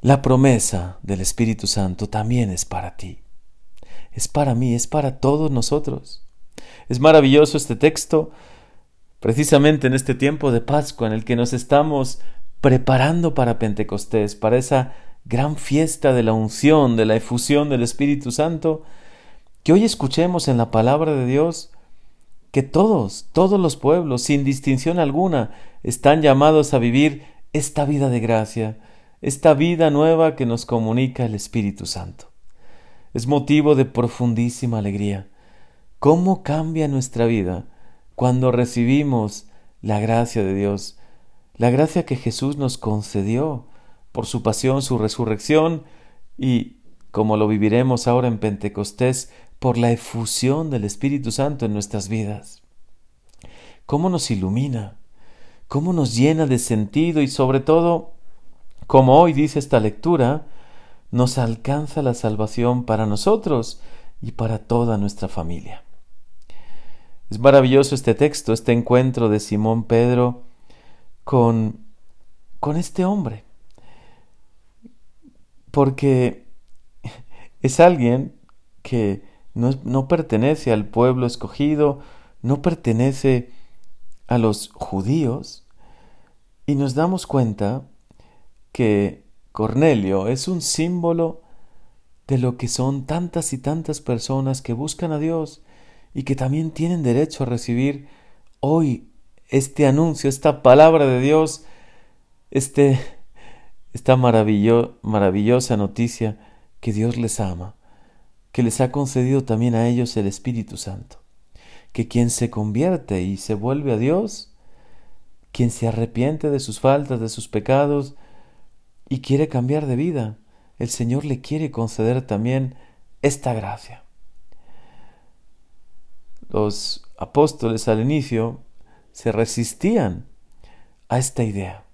La promesa del Espíritu Santo también es para ti. Es para mí, es para todos nosotros. Es maravilloso este texto, precisamente en este tiempo de Pascua en el que nos estamos preparando para Pentecostés, para esa gran fiesta de la unción, de la efusión del Espíritu Santo, que hoy escuchemos en la palabra de Dios que todos, todos los pueblos, sin distinción alguna, están llamados a vivir esta vida de gracia, esta vida nueva que nos comunica el Espíritu Santo. Es motivo de profundísima alegría. ¿Cómo cambia nuestra vida cuando recibimos la gracia de Dios? La gracia que Jesús nos concedió por su pasión, su resurrección y, como lo viviremos ahora en Pentecostés, por la efusión del Espíritu Santo en nuestras vidas. ¿Cómo nos ilumina? ¿Cómo nos llena de sentido y sobre todo como hoy dice esta lectura, nos alcanza la salvación para nosotros y para toda nuestra familia. Es maravilloso este texto, este encuentro de Simón Pedro con, con este hombre, porque es alguien que no, no pertenece al pueblo escogido, no pertenece a los judíos, y nos damos cuenta que Cornelio es un símbolo de lo que son tantas y tantas personas que buscan a Dios y que también tienen derecho a recibir hoy este anuncio, esta palabra de Dios, este, esta maravillosa noticia que Dios les ama, que les ha concedido también a ellos el Espíritu Santo, que quien se convierte y se vuelve a Dios, quien se arrepiente de sus faltas, de sus pecados, y quiere cambiar de vida, el Señor le quiere conceder también esta gracia. Los apóstoles al inicio se resistían a esta idea,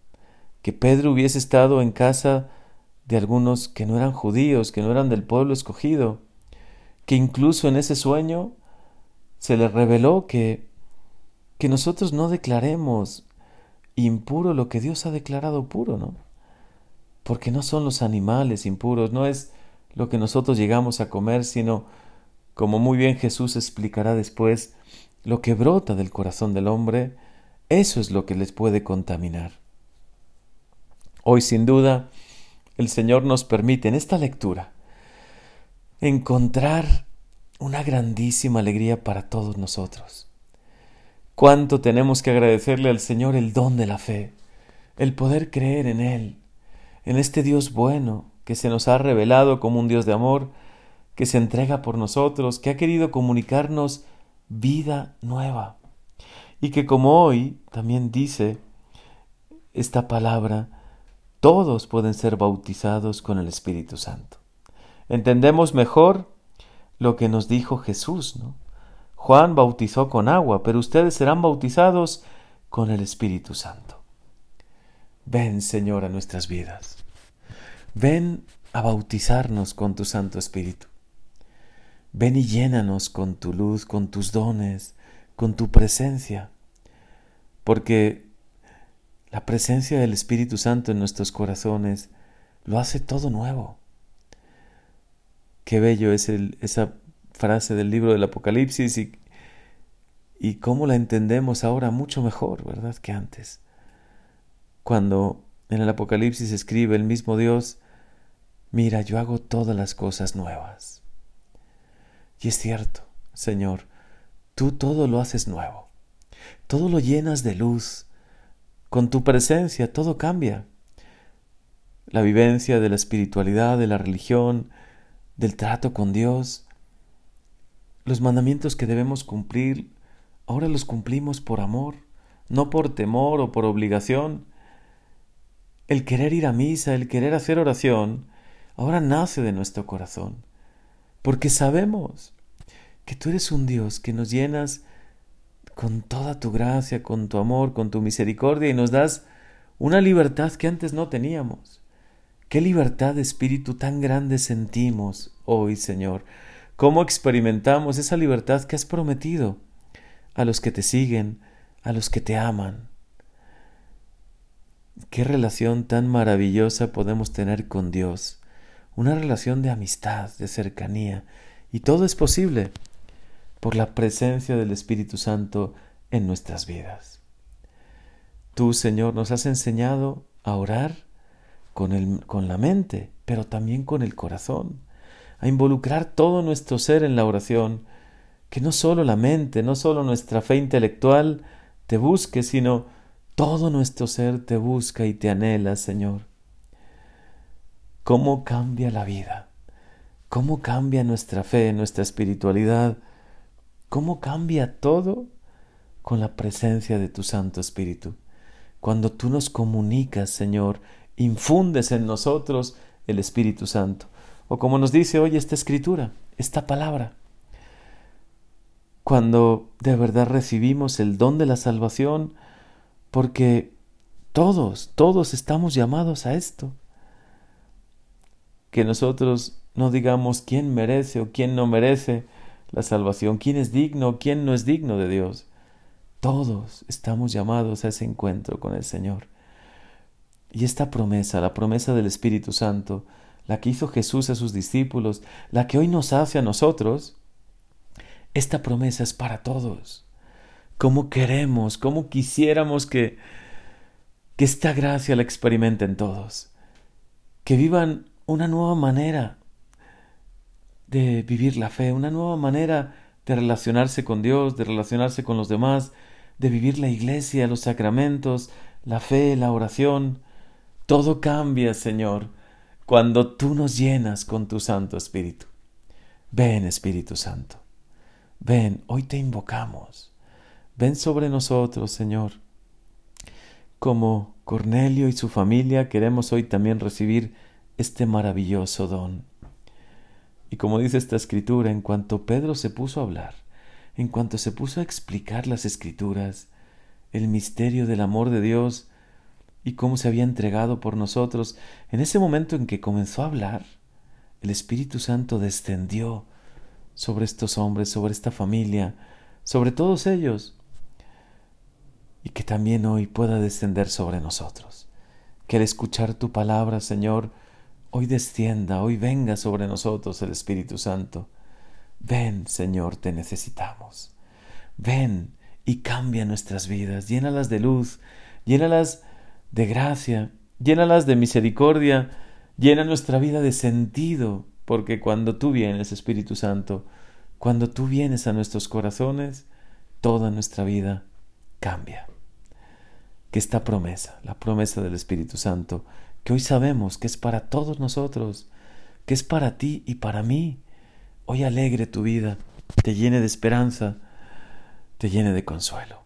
que Pedro hubiese estado en casa de algunos que no eran judíos, que no eran del pueblo escogido, que incluso en ese sueño se les reveló que, que nosotros no declaremos impuro lo que Dios ha declarado puro, ¿no? Porque no son los animales impuros, no es lo que nosotros llegamos a comer, sino, como muy bien Jesús explicará después, lo que brota del corazón del hombre, eso es lo que les puede contaminar. Hoy, sin duda, el Señor nos permite en esta lectura encontrar una grandísima alegría para todos nosotros. Cuánto tenemos que agradecerle al Señor el don de la fe, el poder creer en Él, en este Dios bueno que se nos ha revelado como un Dios de amor, que se entrega por nosotros, que ha querido comunicarnos vida nueva. Y que como hoy también dice esta palabra, todos pueden ser bautizados con el Espíritu Santo. Entendemos mejor lo que nos dijo Jesús, ¿no? Juan bautizó con agua, pero ustedes serán bautizados con el Espíritu Santo. Ven, Señor, a nuestras vidas. Ven a bautizarnos con tu Santo Espíritu. Ven y llénanos con tu luz, con tus dones, con tu presencia. Porque la presencia del Espíritu Santo en nuestros corazones lo hace todo nuevo. Qué bello es esa frase del libro del Apocalipsis y, y cómo la entendemos ahora mucho mejor, ¿verdad? Que antes cuando en el Apocalipsis escribe el mismo Dios, mira, yo hago todas las cosas nuevas. Y es cierto, Señor, tú todo lo haces nuevo, todo lo llenas de luz, con tu presencia todo cambia. La vivencia de la espiritualidad, de la religión, del trato con Dios, los mandamientos que debemos cumplir, ahora los cumplimos por amor, no por temor o por obligación, el querer ir a misa, el querer hacer oración, ahora nace de nuestro corazón, porque sabemos que tú eres un Dios que nos llenas con toda tu gracia, con tu amor, con tu misericordia y nos das una libertad que antes no teníamos. Qué libertad de espíritu tan grande sentimos hoy, Señor. Cómo experimentamos esa libertad que has prometido a los que te siguen, a los que te aman. Qué relación tan maravillosa podemos tener con Dios. Una relación de amistad, de cercanía. Y todo es posible por la presencia del Espíritu Santo en nuestras vidas. Tú, Señor, nos has enseñado a orar con, el, con la mente, pero también con el corazón, a involucrar todo nuestro ser en la oración, que no solo la mente, no solo nuestra fe intelectual te busque, sino todo nuestro ser te busca y te anhela, Señor. ¿Cómo cambia la vida? ¿Cómo cambia nuestra fe, nuestra espiritualidad? ¿Cómo cambia todo con la presencia de tu Santo Espíritu? Cuando tú nos comunicas, Señor, infundes en nosotros el Espíritu Santo. O como nos dice hoy esta escritura, esta palabra. Cuando de verdad recibimos el don de la salvación, porque todos, todos estamos llamados a esto. Que nosotros no digamos quién merece o quién no merece la salvación, quién es digno o quién no es digno de Dios. Todos estamos llamados a ese encuentro con el Señor. Y esta promesa, la promesa del Espíritu Santo, la que hizo Jesús a sus discípulos, la que hoy nos hace a nosotros, esta promesa es para todos. ¿Cómo queremos, cómo quisiéramos que, que esta gracia la experimenten todos? Que vivan una nueva manera de vivir la fe, una nueva manera de relacionarse con Dios, de relacionarse con los demás, de vivir la iglesia, los sacramentos, la fe, la oración. Todo cambia, Señor, cuando tú nos llenas con tu Santo Espíritu. Ven, Espíritu Santo. Ven, hoy te invocamos. Ven sobre nosotros, Señor. Como Cornelio y su familia queremos hoy también recibir este maravilloso don. Y como dice esta escritura, en cuanto Pedro se puso a hablar, en cuanto se puso a explicar las escrituras, el misterio del amor de Dios y cómo se había entregado por nosotros, en ese momento en que comenzó a hablar, el Espíritu Santo descendió sobre estos hombres, sobre esta familia, sobre todos ellos, también hoy pueda descender sobre nosotros. Que al escuchar tu palabra, Señor, hoy descienda, hoy venga sobre nosotros el Espíritu Santo Ven, Señor, te necesitamos. Ven y cambia nuestras vidas, llénalas de luz, llénalas de gracia, llénalas de misericordia, llena nuestra vida de sentido, porque cuando tú vienes, Espíritu Santo, cuando tú vienes a nuestros corazones, toda nuestra vida cambia. Que esta promesa, la promesa del Espíritu Santo, que hoy sabemos que es para todos nosotros, que es para ti y para mí, Hoy alegre tu vida, te llene de esperanza, te llene de consuelo.